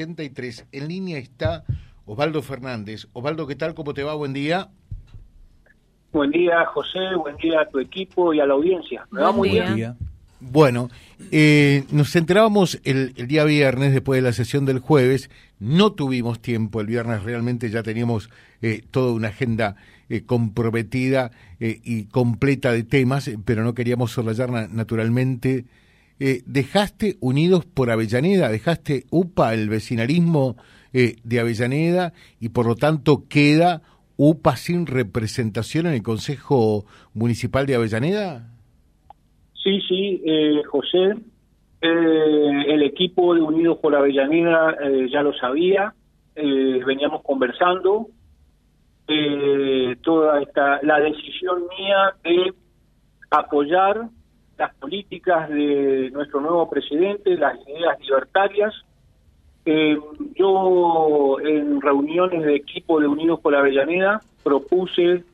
83. En línea está Osvaldo Fernández. Osvaldo, ¿qué tal? ¿Cómo te va? Buen día. Buen día, José. Buen día a tu equipo y a la audiencia. Me va muy bien. Bueno, eh, nos enterábamos el, día viernes, después de la sesión del jueves, no tuvimos tiempo, el viernes realmente ya teníamos eh, toda una agenda eh, comprometida y completa de temas, pero no queríamos soslayar naturalmente. Dejaste Unidos por Avellaneda, dejaste UPA, el vecinalismo de Avellaneda, y por lo tanto queda UPA sin representación en el Consejo Municipal de Avellaneda. Sí, sí, eh, José. Eh, el equipo de Unidos por Avellaneda eh, ya lo sabía, veníamos conversando. toda esta la decisión mía de apoyar las políticas de nuestro nuevo presidente, las ideas libertarias. yo en reuniones de equipo de Unidos por Avellaneda propuse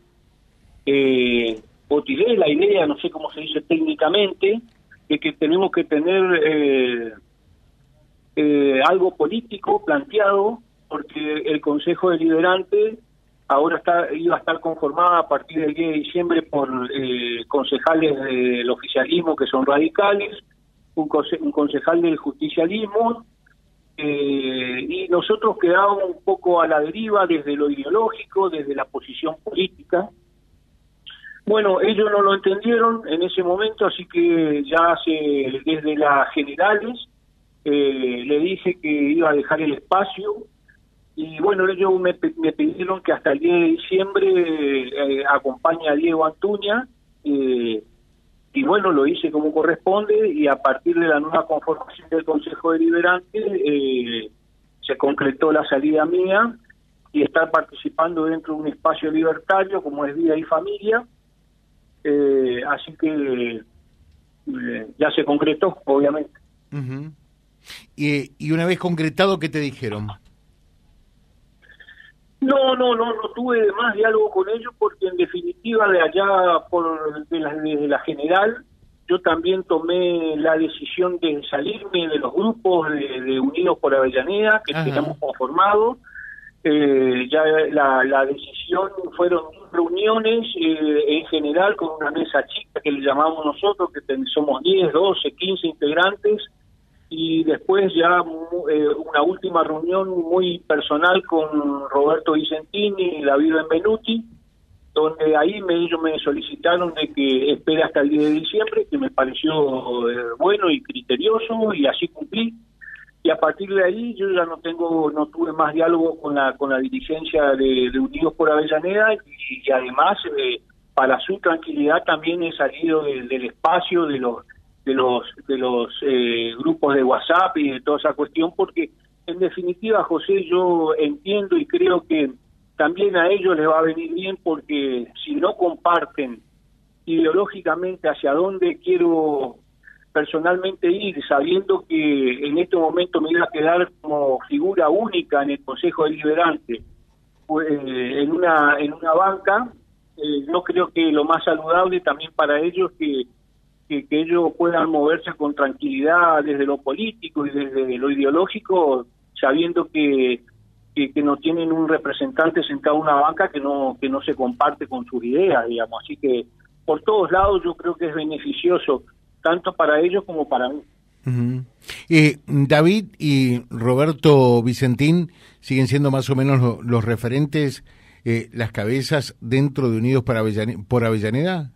eh, o tiré la idea, no sé cómo se dice técnicamente, de que tenemos que tener eh, eh, algo político planteado, porque el Consejo Deliberante ahora está iba a estar conformada a partir del 10 de diciembre por eh, concejales del oficialismo que son radicales, un, un concejal del justicialismo, y nosotros quedábamos un poco a la deriva desde lo ideológico, desde la posición política, bueno, ellos no lo entendieron en ese momento, así que ya hace, desde las generales eh, le dije que iba a dejar el espacio y bueno, ellos me, pidieron que hasta el 10 de diciembre eh, acompañe a Diego Antuña eh, y bueno, lo hice como corresponde y a partir de la nueva conformación del Consejo Deliberante se concretó la salida mía y estar participando dentro de un espacio libertario como es Vida y Familia eh, así que eh, ya se concretó, obviamente. y, y una vez concretado, ¿qué te dijeron? No, no, no, no tuve más diálogo con ellos porque en definitiva de allá por de la, desde la general yo también tomé la decisión de salirme de los grupos de, Unidos por Avellaneda que teníamos conformado. Eh, ya la, la decisión fueron reuniones eh, en general con una mesa chica que le llamamos nosotros, que somos 10, 12, 15 integrantes, y después ya eh, una última reunión muy personal con Roberto Vicentini y David Benvenuti, donde ahí me, ellos me solicitaron de que espere hasta el 10 de diciembre, que me pareció eh, bueno y criterioso, y así cumplí. Y a partir de ahí yo ya no tengo no tuve más diálogo con la con la dirigencia de, Unidos por Avellaneda y, además eh, para su tranquilidad también he salido del espacio de los de los de los eh, grupos de WhatsApp y de toda esa cuestión porque en definitiva José yo entiendo y creo que también a ellos les va a venir bien porque si no comparten ideológicamente hacia dónde quiero personalmente ir sabiendo que en este momento me iba a quedar como figura única en el Consejo Deliberante pues, en una en una banca eh, yo creo que lo más saludable también para ellos que, que, ellos puedan moverse con tranquilidad desde lo político y desde lo ideológico sabiendo que, que, que no tienen un representante sentado en una banca que no que no se comparte con sus ideas digamos así que por todos lados yo creo que es beneficioso tanto para ellos como para mí. Eh, David y Roberto Vicentín siguen siendo más o menos los referentes, eh, las cabezas dentro de Unidos para por Avellaneda.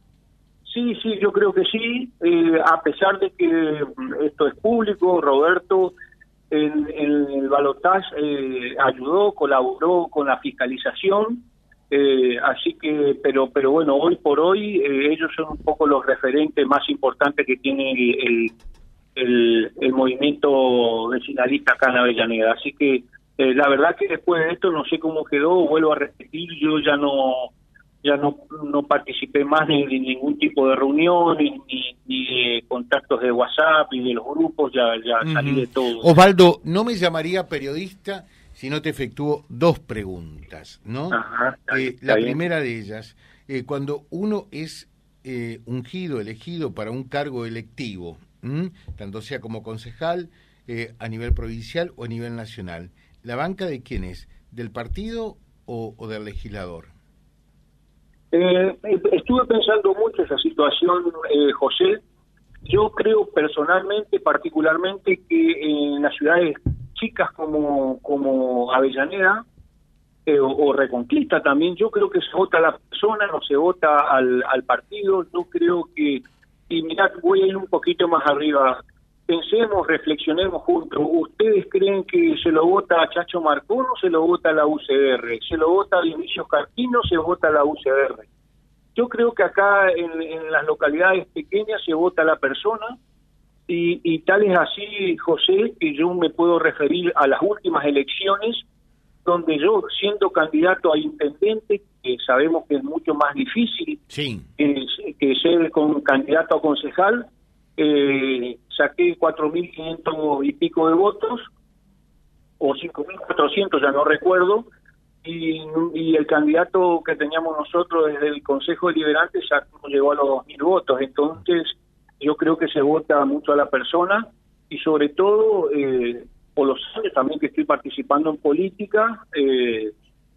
Sí, sí, yo creo que sí, eh, a pesar de que esto es público, Roberto en, el balotaje ayudó, colaboró con la fiscalización, eh, así que, pero, pero bueno, hoy por hoy eh, ellos son un poco los referentes más importantes que tiene el, el, el, movimiento vecinalista acá en Avellaneda. Así que eh, la verdad que después de esto no sé cómo quedó, vuelvo a repetir, yo ya no ya no, no participé más de, ningún tipo de reunión ni, ni, de contactos de WhatsApp y de los grupos, ya, ya salí de todo. Osvaldo, no me llamaría periodista si no te efectúo dos preguntas, ¿no? Eh, la primera de ellas, eh, cuando uno es eh, ungido, elegido para un cargo electivo, tanto sea como concejal, eh, a nivel provincial o a nivel nacional. ¿La banca de quién es? ¿Del partido o, del legislador? Eh, estuve pensando mucho esa situación, eh, José. Yo creo personalmente, particularmente, que en las ciudades chicas como, como Avellaneda eh, o, Reconquista también, yo creo que se vota a la persona, no se vota al, partido. Yo creo que, y mirad, voy a ir un poquito más arriba. Pensemos, reflexionemos juntos. ¿Ustedes creen que se lo vota a Chacho Marcón o se lo vota a la UCR? ¿Se lo vota a Dionisio Cartino o se vota a la UCR? Yo creo que acá en, las localidades pequeñas se vota a la persona y, y tal es así, José, que yo me puedo referir a las últimas elecciones donde yo, siendo candidato a intendente, que sabemos que es mucho más difícil que, ser con candidato a concejal, eh, saqué 4.500 y pico de votos, o 5.400, ya no recuerdo, y, el candidato que teníamos nosotros desde el Consejo Deliberante ya llegó a los 2.000 votos. Entonces, yo creo que se vota mucho a la persona y sobre todo eh, por los años también que estoy participando en política eh,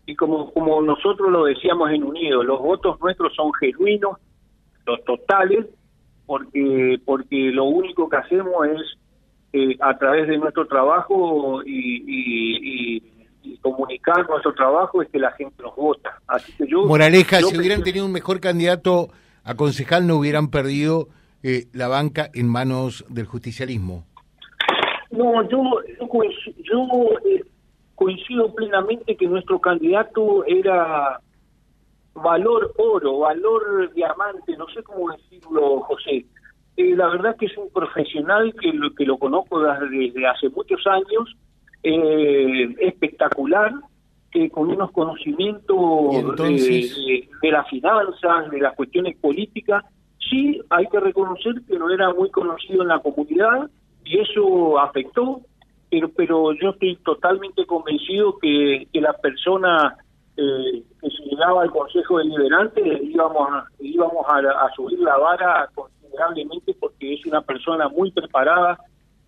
y como, como nosotros lo decíamos en Unido, los votos nuestros son genuinos, los totales, porque, porque lo único que hacemos es eh, a través de nuestro trabajo y, comunicar nuestro trabajo es que la gente nos vota. Así que yo... Moraleja, si hubieran tenido un mejor candidato a concejal no hubieran perdido eh, la banca en manos del justicialismo. No, yo, yo, eh, coincido plenamente que nuestro candidato era valor oro, valor diamante, no sé cómo decirlo, José. Eh, la verdad que es un profesional que lo, que lo conozco desde, hace muchos años, eh, espectacular, que con unos conocimientos de, de las finanzas, de las cuestiones políticas. Sí, hay que reconocer que no era muy conocido en la comunidad, y eso afectó, pero, pero yo estoy totalmente convencido que, que la persona eh, que se llegaba al Consejo Deliberante íbamos, a, íbamos a, subir la vara considerablemente porque es una persona muy preparada,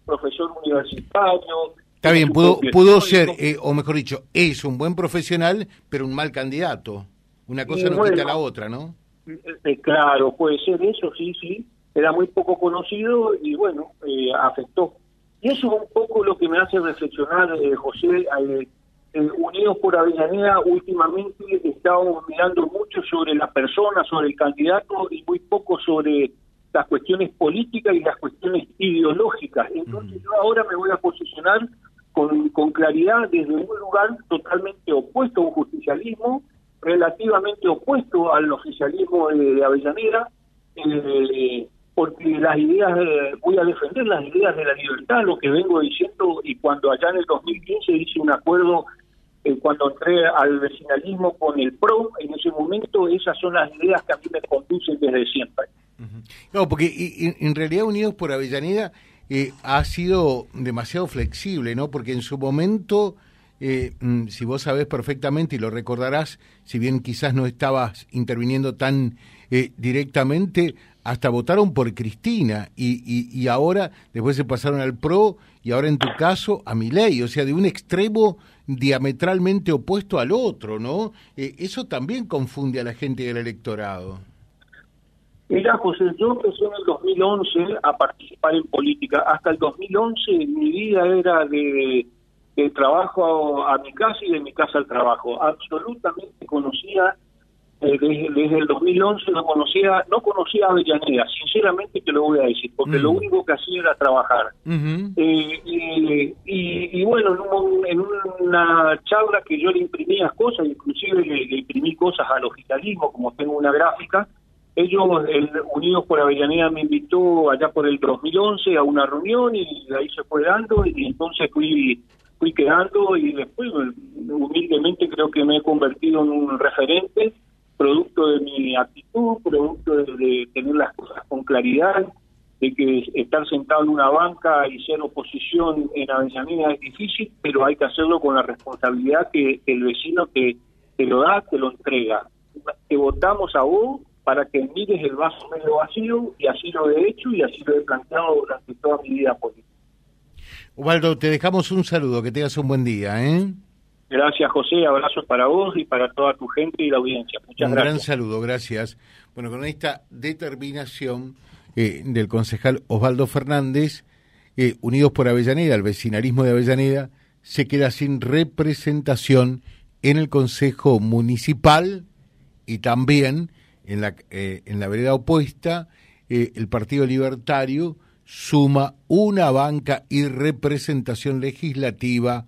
profesor universitario. Está bien, pudo, pudo ser, eh, o mejor dicho, es un buen profesional, pero un mal candidato. Una cosa no quita la otra, ¿no? Eh, claro, puede ser eso, sí, sí era muy poco conocido y bueno, eh, afectó. Y eso es un poco lo que me hace reflexionar, eh, José, eh, Unidos por Avellaneda, últimamente estábamos mirando mucho sobre la persona, sobre el candidato y muy poco sobre las cuestiones políticas y las cuestiones ideológicas. Entonces yo ahora me voy a posicionar con, con claridad desde un lugar totalmente opuesto a un justicialismo, relativamente opuesto al oficialismo de, Avellaneda, eh, porque las ideas, voy a defender las ideas de la libertad, lo que vengo diciendo, y cuando allá en el 2015 hice un acuerdo, eh, cuando entré al vecinalismo con el PRO, en ese momento esas son las ideas que a mí me conducen desde siempre. No, porque en realidad Unidos por Avellaneda eh, ha sido demasiado flexible, ¿no? Porque en su momento... Eh, mm, si vos sabés perfectamente y lo recordarás, si bien quizás no estabas interviniendo tan directamente, hasta votaron por Cristina y, y, ahora después se pasaron al PRO y ahora en tu caso a ley, o sea, de un extremo diametralmente opuesto al otro, ¿no? Eh, eso también confunde a la gente del electorado. Mira, José, yo empecé en el 2011 a participar en política. Hasta el 2011 mi vida era de, de trabajo a mi casa y de mi casa al trabajo. Absolutamente conocía eh, desde, el 2011 no conocía no conocía a Avellaneda, sinceramente te lo voy a decir, porque lo mm. único que hacía era trabajar. Eh, y, bueno, en, una charla que yo le imprimía cosas, inclusive le, imprimí cosas al oficialismo, como tengo una gráfica, ellos, el Unidos por Avellaneda, me invitó allá por el 2011 a una reunión y ahí se fue dando y entonces fui fui quedando y después humildemente creo que me he convertido en un referente producto de, tener las cosas con claridad, de que estar sentado en una banca y ser oposición en Avellaneda es difícil, pero hay que hacerlo con la responsabilidad que, el vecino te, te, lo da, te lo entrega. Te votamos a vos para que mires el vaso medio vacío y así lo he hecho y así lo he planteado durante toda mi vida política. Osvaldo, te dejamos un saludo, que tengas un buen día. ¿eh? Gracias, José. Abrazos para vos y para toda tu gente y la audiencia. Muchas un gracias. gran saludo, gracias. Bueno, con esta determinación eh, del concejal Osvaldo Fernández, eh, Unidos por Avellaneda, el vecinarismo de Avellaneda, se queda sin representación en el Consejo Municipal y también en la, eh, en la vereda opuesta, eh, el Partido Libertario suma una banca y representación legislativa